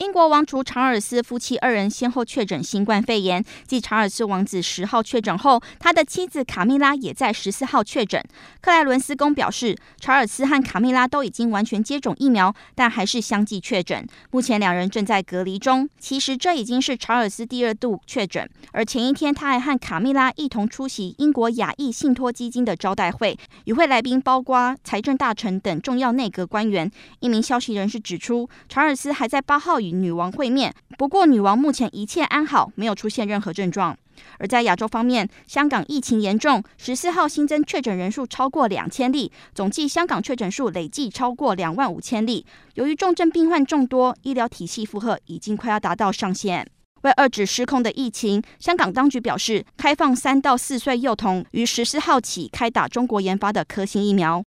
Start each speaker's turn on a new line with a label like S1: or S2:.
S1: 英国王储查尔斯夫妻二人先后确诊新冠肺炎，继查尔斯王子十号确诊后，他的妻子卡蜜拉也在十四号确诊。克莱伦斯宫表示，查尔斯和卡蜜拉都已经完全接种疫苗，但还是相继确诊。目前两人正在隔离中。其实这已经是查尔斯第二度确诊，而前一天他还和卡蜜拉一同出席英国亚裔信托基金的招待会，与会来宾包括财政大臣等重要内阁官员。一名消息人士指出，查尔斯还在八号与女王会面，不过女王目前一切安好，没有出现任何症状。而在亚洲方面，香港疫情严重，十四号新增确诊人数超过两千例，总计香港确诊数累计超过两万五千例。由于重症病患众多，医疗体系负荷已经快要达到上限。为遏止失控的疫情，香港当局表示，开放三到四岁幼童于十四号起开打中国研发的科兴疫苗。